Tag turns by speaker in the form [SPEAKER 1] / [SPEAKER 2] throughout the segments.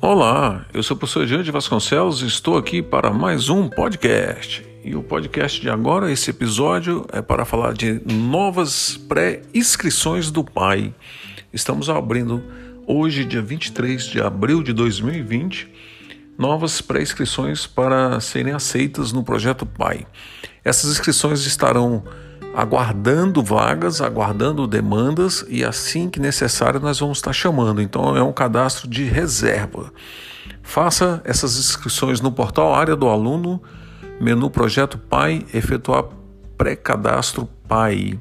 [SPEAKER 1] Olá, eu sou o professor Diante Vasconcelos e estou aqui para mais um podcast. E o podcast de agora, esse episódio, é para falar de novas pré-inscrições do PAI. Estamos abrindo hoje, dia 23 de abril de 2020, novas pré-inscrições para serem aceitas no projeto PAI. Essas inscrições estarão aguardando vagas, aguardando demandas e assim que necessário nós vamos estar chamando. Então é um cadastro de reserva. Faça essas inscrições no portal Área do Aluno, menu Projeto Pai, efetuar pré-cadastro Pai.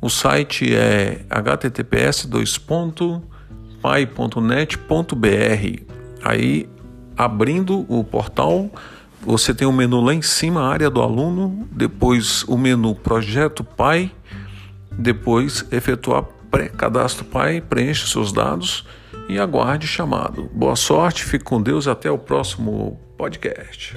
[SPEAKER 1] O site é https://pai.net.br. Aí abrindo o portal você tem o um menu lá em cima, área do aluno, depois o menu Projeto Pai, depois efetuar pré-cadastro Pai, preencha seus dados e aguarde chamado. Boa sorte, fique com Deus, até o próximo podcast.